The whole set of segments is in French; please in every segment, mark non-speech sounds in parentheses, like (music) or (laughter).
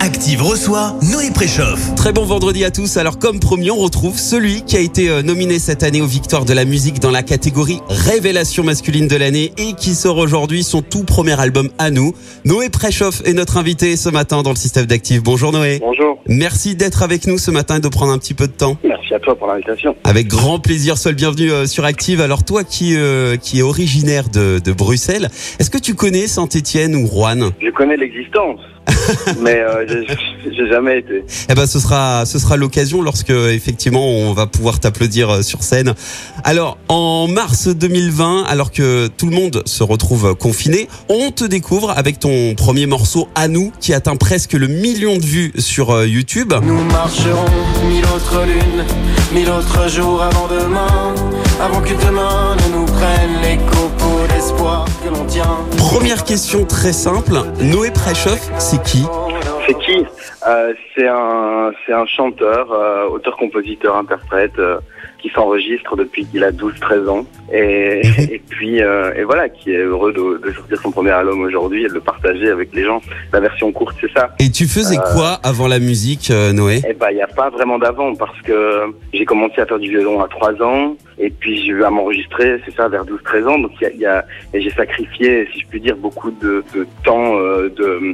Active reçoit Noé Préchoff. Très bon vendredi à tous. Alors comme promis, on retrouve celui qui a été euh, nominé cette année aux Victoires de la musique dans la catégorie Révélation masculine de l'année et qui sort aujourd'hui son tout premier album à nous. Noé Préchoff est notre invité ce matin dans le système d'Active. Bonjour Noé. Bonjour, Merci d'être avec nous ce matin et de prendre un petit peu de temps. merci à toi pour l'invitation. Avec grand plaisir, seul bienvenue euh, sur Active. Alors toi qui euh, qui est originaire de, de Bruxelles, est-ce que tu connais Saint-Étienne ou Rouen Je connais l'existence, mais euh, (laughs) j'ai- jamais été. Eh ben, ce sera, ce sera l'occasion lorsque effectivement on va pouvoir t'applaudir euh, sur scène. Alors, en mars 2020, alors que tout le monde se retrouve confiné, on te découvre avec ton premier morceau à nous, qui atteint presque le million de vues sur euh, YouTube. Nous marcherons mille autres lunes, mille autres jours avant demain, avant que demain ne nous prenne les copeaux d'espoir que l'on tient. Première question très simple, Noé Préchoff, c'est qui? C'est qui Euh, C'est un, c'est un chanteur, euh, auteur, compositeur, interprète, euh, qui s'enregistre depuis qu'il a 12-13 ans, et, (laughs) et puis et voilà, qui est heureux de, de sortir son premier album aujourd'hui et de le partager avec les gens. La version courte, c'est ça. Et tu faisais quoi avant la musique, euh, Noé? Eh ben, il n'y a pas vraiment d'avant parce que j'ai commencé à faire du violon à 3 ans et puis j'ai eu à m'enregistrer, c'est ça, vers 12-13 ans. Donc il y a, y a- et j'ai sacrifié, si je puis dire, beaucoup de, de temps, euh, de euh,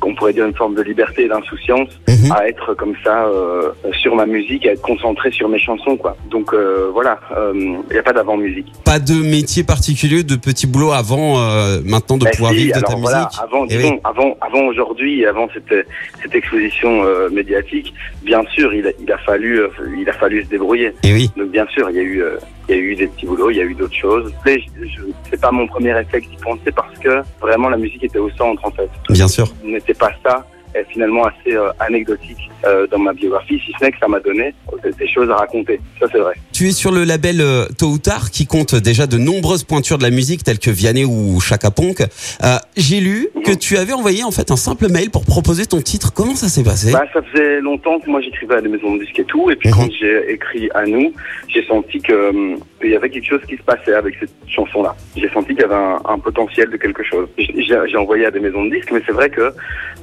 qu'on pourrait dire une forme de liberté et d'insouciance Mhm. à être comme ça euh, sur ma musique, à être concentré sur mes chansons, quoi. Donc euh, voilà, euh, il n'y a pas d'avant musique. Pas de métier particulier, de petit boulot avant euh, maintenant de Ben pouvoir si, vivre de ta alors voilà, musique avant, Eh disons, oui. avant, avant aujourd'hui, avant cette, cette exposition euh, médiatique, bien sûr, il a, il a fallu, euh, il a fallu se débrouiller. Et oui. Donc bien sûr, il y a eu, euh, il y a eu des petits boulots, il y a eu d'autres choses. Mais je, c'est pas mon premier réflexe d'y penser parce que vraiment la musique était au centre en fait. Bien sûr. N'était pas ça. Est finalement assez euh, anecdotique euh, dans ma biographie, si ce n'est que ça m'a donné des choses à raconter. Ça c'est vrai. Tu es sur le label euh, Tôt ou Tard qui compte déjà de nombreuses pointures de la musique telles que Vianney ou Chaka Ponk. Euh, J'ai lu que tu avais envoyé en fait un simple mail pour proposer ton titre. Comment ça s'est passé? Bah, ça faisait longtemps que moi j'écrivais à des maisons de disques et tout, et puis Mhm. quand j'ai écrit à nous, j'ai senti que hum, qu'il y avait quelque chose qui se passait avec cette chanson-là. J'ai senti qu'il y avait un, un potentiel de quelque chose. J'ai envoyé à des maisons de disques, mais c'est vrai que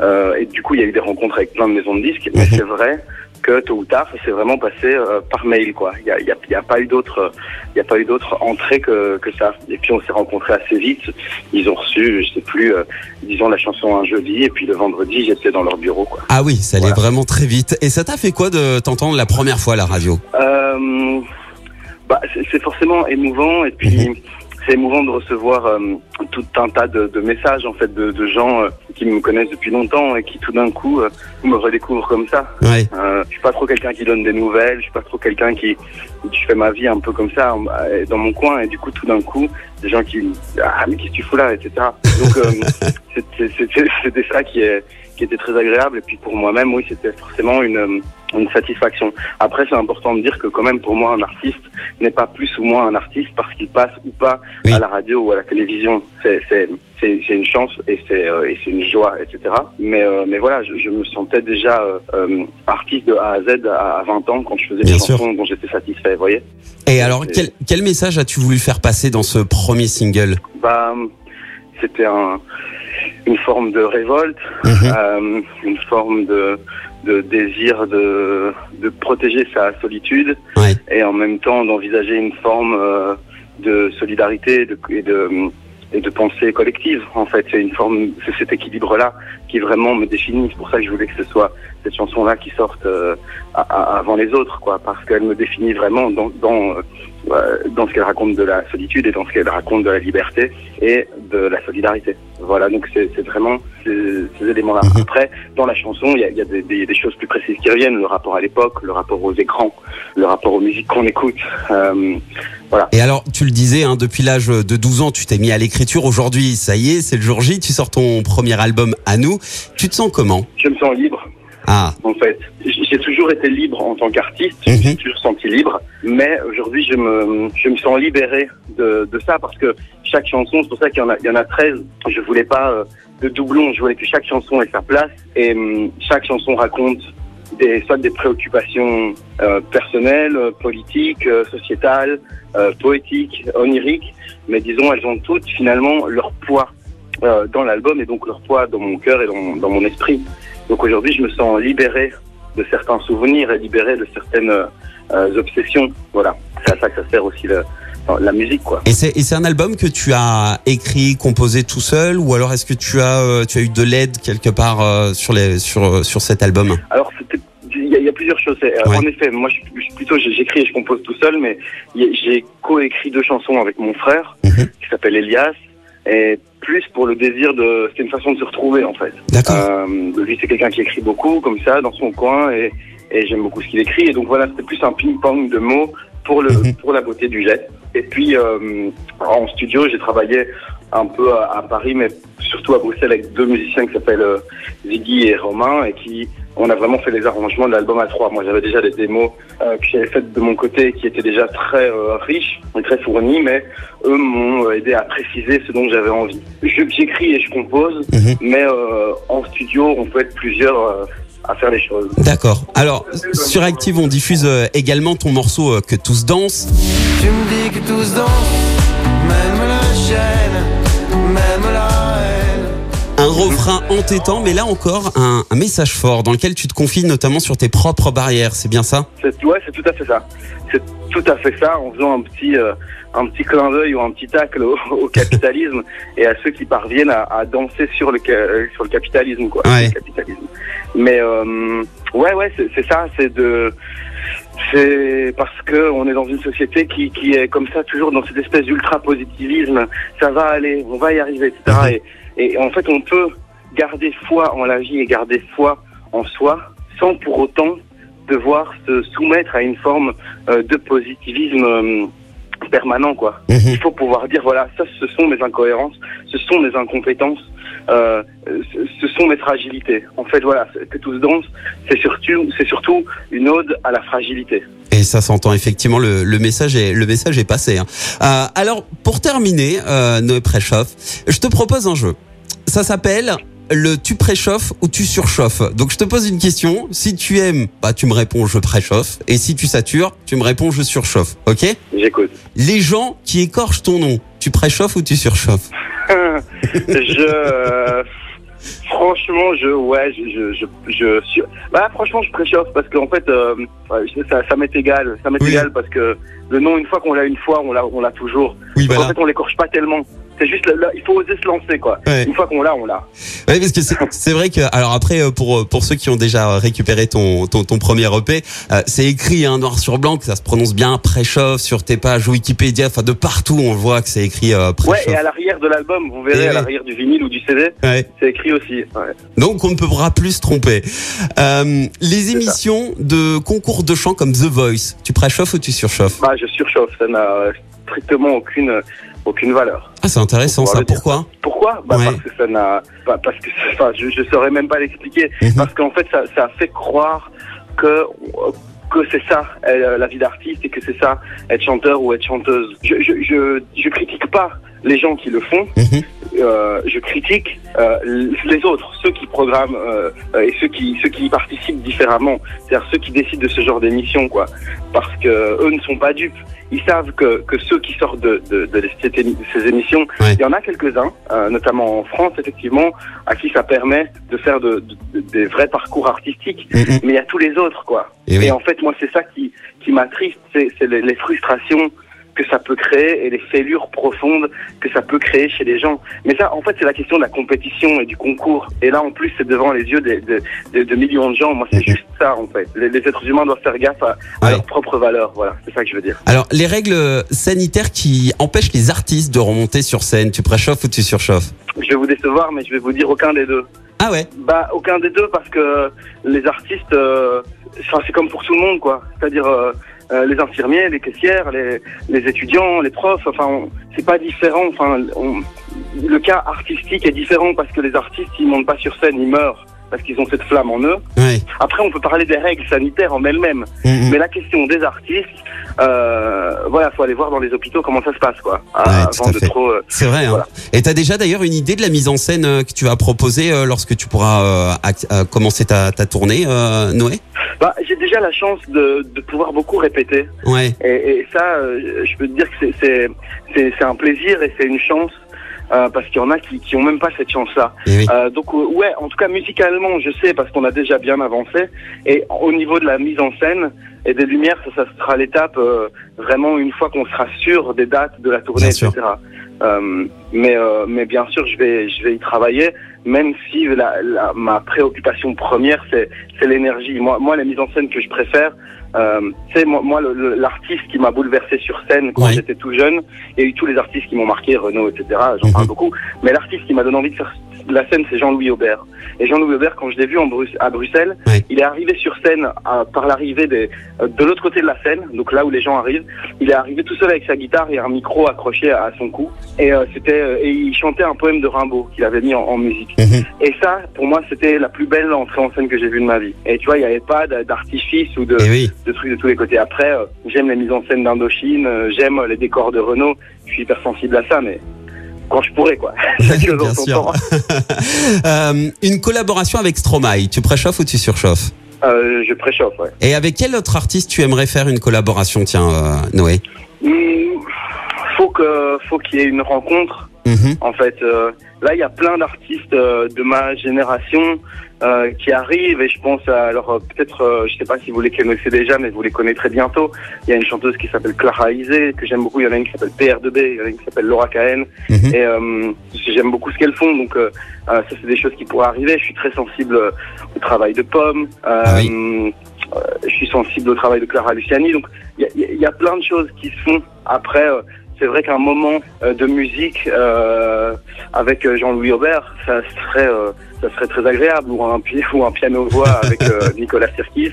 euh, et du coup il y a eu des rencontres avec plein de maisons de disques, mais Mhm. c'est vrai que tôt ou tard, ça s'est vraiment passé euh, par mail, quoi. Il y a, y a, y a pas eu d'autre, il y a pas eu d'autre entrée que, que ça. Et puis on s'est rencontrés assez vite. Ils ont reçu, je sais plus, euh, disons la chanson un jeudi, et puis le vendredi, j'étais dans leur bureau, quoi. Ah oui, ça allait Voilà. vraiment très vite. Et ça t'a fait quoi de t'entendre la première fois à la radio? Euh, bah, c'est forcément émouvant et puis Mhm. c'est émouvant de recevoir euh, tout un tas de, de messages en fait de, de gens euh, qui me connaissent depuis longtemps et qui tout d'un coup euh, me redécouvrent comme ça. Ouais. Euh, je suis pas trop quelqu'un qui donne des nouvelles, je suis pas trop quelqu'un qui je fais ma vie un peu comme ça euh, dans mon coin et du coup tout d'un coup des gens qui ah mais qu'est-ce que tu fous là etc. Donc euh, (laughs) c'est- ça qui est qui était très agréable et puis pour moi-même oui c'était forcément une euh, une satisfaction. Après, c'est important de dire que quand même, pour moi, un artiste n'est pas plus ou moins un artiste parce qu'il passe ou pas Oui. à la radio ou à la télévision. C'est c'est c'est c'est une chance et c'est euh, et c'est une joie, etc. Mais euh, mais voilà, je, je me sentais déjà euh, euh, artiste de A à Z à, à 20 ans quand je faisais Bien des sûr. chansons dont j'étais satisfait. Vous voyez Et alors, quel, quel message as-tu voulu faire passer dans ce premier single? Bah, c'était un une forme de révolte, Mhm. euh, une forme de de désir de de protéger sa solitude. Ouais. et en même temps d'envisager une forme euh, de solidarité et de, et de et de pensée collective. En fait, c'est une forme, c'est cet équilibre-là qui vraiment me définit. C'est pour ça que je voulais que ce soit cette chanson-là qui sorte euh, à- à- avant les autres, quoi, parce qu'elle me définit vraiment dans dans euh, dans ce qu'elle raconte de la solitude et dans ce qu'elle raconte de la liberté et de la solidarité. Voilà, donc c'est vraiment ces, ces éléments-là. Mhm. Après, dans la chanson, il y a, il y a des, des- des choses plus précises qui reviennent, le rapport à l'époque, le rapport aux écrans, le rapport aux musiques qu'on écoute. Euh, Et alors, tu le disais, hein, depuis l'âge de 12 ans, tu t'es mis à l'écriture. Aujourd'hui, ça y est, c'est le jour J, tu sors ton premier album à nous. Tu te sens comment je me sens libre, Ah, en fait. J'ai toujours été libre en tant qu'artiste, je me Mhm. suis toujours senti libre, mais aujourd'hui je me, je me sens libéré de, de ça parce que chaque chanson, c'est pour ça qu'il y en a, il y en a 13, je voulais pas euh, de doublons, je voulais que chaque chanson ait sa place. Et hum, chaque chanson raconte des, soit des préoccupations euh, personnelles, euh, politiques, euh, sociétales, euh, poétiques, oniriques, mais disons elles ont toutes finalement leur poids euh, dans l'album et donc leur poids dans mon cœur et dans, dans mon esprit. Donc aujourd'hui, je me sens libéré de certains souvenirs et libéré de certaines euh, obsessions. Voilà, c'est à ça que ça sert aussi le, la musique, quoi. Et c'est et c'est un album que tu as écrit, composé tout seul, ou alors est-ce que tu as euh, tu as eu de l'aide quelque part euh, sur les sur euh, sur cet album? Alors, c'était- il y, a- il y a plusieurs choses. Euh, Ouais. En effet, moi, je, je- plutôt, j'écris et je compose tout seul, mais j'ai coécrit deux chansons avec mon frère, Mhm. qui s'appelle Elias, et plus pour le désir de... C'était une façon de se retrouver, en fait. D'accord. Euh, lui, c'est quelqu'un qui écrit beaucoup, comme ça, dans son coin, et, et j'aime beaucoup ce qu'il écrit. Et donc voilà, c'était plus un ping-pong de mots pour, le, Mhm. pour la beauté du jet. Et puis, euh, en studio, j'ai travaillé un peu à, à Paris, mais surtout à Bruxelles, avec deux musiciens qui s'appellent euh, Ziggy et Romain, et qui, on a vraiment fait les arrangements de l'album à trois. Moi, j'avais déjà des démos euh, que j'avais faites de mon côté, qui étaient déjà très euh, riches et très fournies, mais eux m'ont euh, aidé à préciser ce dont j'avais envie. Je- J'écris et je compose, Mhm. mais euh, en studio, on peut être plusieurs euh, à faire les choses. D'accord. Alors sur Active, on diffuse également ton morceau que tous dansent. Tu me dis que tous dansent, même la chaîne, refrain entêtant, mais là encore un, un message fort dans lequel tu te confies notamment sur tes propres barrières. C'est bien ça? Ouais, c'est tout à fait ça. C'est tout à fait ça, en faisant un petit euh, un petit clin d'œil ou un petit tacle au, (laughs) au capitalisme et à ceux qui parviennent à, à danser sur le euh, sur le capitalisme quoi. Ouais. Le capitalisme. Mais euh, ouais ouais, c'est ça, c'est de c'est parce que on est dans une société qui, qui est comme ça toujours dans cette espèce d'ultra positivisme. Ça va aller, on va y arriver, etc. Et, et en fait, on peut garder foi en la vie et garder foi en soi sans pour autant devoir se soumettre à une forme euh, de positivisme euh, permanent, quoi. Mhm. Il faut pouvoir dire voilà, ça, ce sont mes incohérences, ce sont mes incompétences, euh, ce, sont mes fragilités. En fait, voilà, que tous dansent, c'est surtout, c'est surtout une ode à la fragilité. Et ça s'entend effectivement, le, le message est le message est passé. hein. Euh, alors pour terminer, euh, Noé Préchoff, je te propose un jeu. Ça s'appelle le tu préchauffes ou tu surchauffes. Donc je te pose une question. Si tu aimes, bah tu me réponds je préchauffe. Et si tu satures, tu me réponds je surchauffe. Ok? J'écoute. Les gens qui écorchent ton nom, tu préchauffes ou tu surchauffes? Je euh, franchement je ouais je je je, je suis bah franchement je préchauffe parce qu'en fait euh, ça ça m'est égal ça m'est Oui. égal parce que le nom une fois qu'on l'a une fois on l'a on l'a toujours. Oui, Donc, en fait on l'écorche pas tellement c'est juste là, il faut oser se lancer quoi Ouais. une fois qu'on l'a on l'a Oui, parce que (laughs) c'est- vrai que alors après euh, pour pour ceux qui ont déjà récupéré ton ton, ton premier EP, euh, c'est écrit hein, noir sur blanc que ça se prononce bien préchauffe sur tes pages Wikipédia, enfin de partout on voit que c'est écrit euh, ouais et à l'arrière de l'album vous verrez Et à l'arrière du vinyle ou du CD Ouais. c'est écrit aussi ouais. Donc on ne pourra plus se tromper. Euh, les ça. émissions de concours de chant comme The Voice, tu préchauffes ou tu surchauffes? Bah je surchauffe ça n'a euh, strictement aucune aucune valeur Ah c'est intéressant ça. Pourquoi? Pourquoi? Bah Ouais. Parce que ça n'a. bah, parce que. Enfin, je, je saurais même pas l'expliquer. Mhm. Parce qu'en fait, ça, ça fait croire que. que c'est ça la vie d'artiste et que c'est ça être chanteur ou être chanteuse. Je, je, je, je critique pas les gens qui le font, Mhm. euh, je critique euh, les autres, ceux qui programment euh, et ceux qui ceux qui y participent différemment, c'est-à-dire ceux qui décident de ce genre d'émission, quoi. Parce que eux ne sont pas dupes. Ils savent que, que ceux qui sortent de, de, de ces émi- ces émissions, Ouais. il y en a quelques-uns, euh, notamment en France, effectivement, à qui ça permet de faire de, de- des vrais parcours artistiques. Mhm. Mais il y a tous les autres, quoi. Et oui. Et en fait, moi, c'est ça qui, qui m'attriste, c'est c'est les, les frustrations que ça peut créer et les fêlures profondes que ça peut créer chez les gens. Mais ça, en fait, c'est la question de la compétition et du concours. Et là, en plus, c'est devant les yeux de, de, de- de millions de gens. Moi, c'est Mhm. juste ça, en fait. Les, les êtres humains doivent faire gaffe à, à leurs propres valeurs. Voilà, c'est ça que je veux dire. Alors les règles sanitaires qui empêchent les artistes de remonter sur scène, tu préchauffes ou tu surchauffes? Je vais vous décevoir, mais je vais vous dire aucun des deux. Ah ouais? Bah, aucun des deux parce que les artistes, euh, enfin, c'est comme pour tout le monde, quoi. C'est-à-dire euh, euh, les infirmiers, les caissières, les, les étudiants, les profs. Enfin, on- c'est pas différent. Enfin, on- le cas artistique est différent parce que les artistes, ils montent pas sur scène, ils meurent parce qu'ils ont cette flamme en eux. Ouais. Après, on peut parler des règles sanitaires en elles-mêmes, Mhm. mais la question des artistes, euh, voilà, faut aller voir dans les hôpitaux comment ça se passe, quoi, Ouais, de fait. trop. euh, C'est vrai. Hein. Voilà. Et t'as déjà d'ailleurs une idée de la mise en scène euh, que tu vas proposer euh, lorsque tu pourras euh, euh, commencer ta, ta tournée, euh, Noé? Bah, j'ai déjà la chance de, de pouvoir beaucoup répéter. Ouais. Et, et ça, euh, je peux te dire que c'est- c'est c'est un plaisir et c'est une chance euh, parce qu'il y en a qui, qui ont même pas cette chance-là. Eh oui. Euh, donc euh, ouais, en tout cas musicalement, je sais parce qu'on a déjà bien avancé. Et au niveau de la mise en scène et des lumières, ça, ça sera l'étape euh, vraiment une fois qu'on sera sûr des dates de la tournée, Bien etc. Euh, mais euh, mais bien sûr, je vais je vais y travailler, même si la, la- ma préoccupation première c'est c'est l'énergie. Moi moi la mise en scène que je préfère, euh, c'est moi, moi l'artiste qui m'a bouleversé sur scène quand j'étais tout jeune. Il y a eu tous les artistes qui m'ont marqué, Renaud, etc. J'en Mhm. parle beaucoup. Mais l'artiste qui m'a donné envie de faire de la scène, c'est Jean-Louis Aubert. Et Jean-Louis Aubert, quand je l'ai vu en à Bruxelles, il est arrivé sur scène à- par l'arrivée des- euh, de l'autre côté de la scène, donc là où les gens arrivent. Il est arrivé tout seul avec sa guitare et un micro accroché à, à son cou. Et euh, c'était euh, et il chantait un poème de Rimbaud qu'il avait mis en, en musique. Mhm. Et ça, pour moi, c'était la plus belle entrée en scène que j'ai vue de ma vie. Et tu vois, il n'y avait pas d'artifice ou de, Eh oui. de trucs de tous les côtés. Après, euh, j'aime les mises en scène d'Indochine, euh, j'aime les décors de Renault. Je suis hyper sensible à ça, mais quand je pourrais, quoi. (laughs) Bien sûr. (laughs) Euh, une collaboration avec Stromae. Tu préchauffes ou tu surchauffes? Euh, je préchauffe, ouais. Et avec quel autre artiste tu aimerais faire une collaboration, tiens, euh, Noé? Faut que, faut qu'il y ait une rencontre. Mhm. En fait, euh, là, il y a plein d'artistes euh, de ma génération euh, qui arrivent et je pense à, alors euh, peut-être, euh, je sais pas si vous les connaissez déjà, mais vous les connaîtrez bientôt. Il y a une chanteuse qui s'appelle Clara Isé, que j'aime beaucoup. Il y en a une qui s'appelle PR2B, il y en a une qui s'appelle Laura KN. Mhm. Et euh, j'aime beaucoup ce qu'elles font, donc ça c'est des choses qui pourraient arriver. Je suis très sensible au travail de Pomme. Euh, Ah je suis sensible au travail de Clara Luciani. Donc il y y a- il y a plein de choses qui se font. Après, euh, c'est vrai qu'un moment euh, de musique euh, avec euh, Jean-Louis Aubert, ça serait euh, ça serait très agréable, ou un, (laughs) ou un piano-voix avec euh, (laughs) Nicolas Sirkis,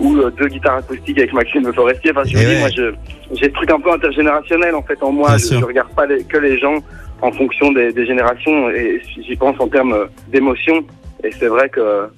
ou euh, deux guitares acoustiques avec Maxime Le Forestier. Enfin, je Eh vous dis, ouais. moi, je, j'ai ce truc un peu intergénérationnel en fait en moi. Je, je regarde pas les- que les gens en fonction des, des générations et j'y pense en termes d'émotion. Et c'est vrai que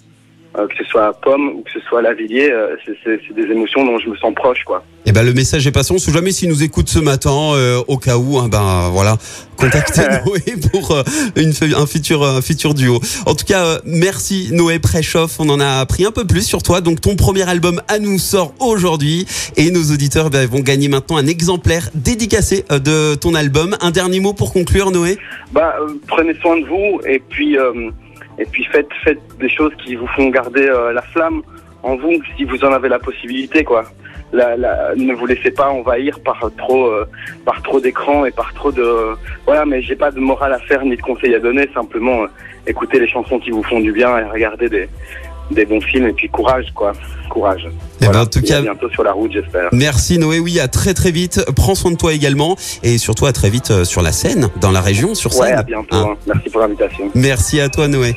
euh, que ce soit Pomme ou que ce soit Lavillier, euh, c'est, des émotions dont je me sens proche, quoi. Eh ben le message est passé. On sait jamais s'il nous écoute ce matin, euh, au cas où. hein, ben voilà, contactez (laughs) Noé pour euh, une, un futur un futur duo. En tout cas, euh, merci Noé Préchoff. On en a appris un peu plus sur toi. Donc ton premier album à nous sort aujourd'hui et nos auditeurs ben, vont gagner maintenant un exemplaire dédicacé de ton album. Un dernier mot pour conclure, Noé? Bah, euh, prenez soin de vous et puis euh, et puis faites faites des choses qui vous font garder euh, la flamme en vous si vous en avez la possibilité quoi. La, la, ne vous laissez pas envahir par trop euh, par trop d'écrans et par trop de voilà mais j'ai pas de morale à faire ni de conseils à donner simplement euh, écoutez les chansons qui vous font du bien et regardez des des bons films et puis courage quoi courage. Eh ben, en tout Et à cas, bientôt sur la route j'espère. merci Noé. Oui, à très très vite. Prends soin de toi également et surtout à très vite euh, sur la scène, dans la région, sur Ouais scène. à bientôt. Hein. hein. Merci pour l'invitation. Merci à toi Noé.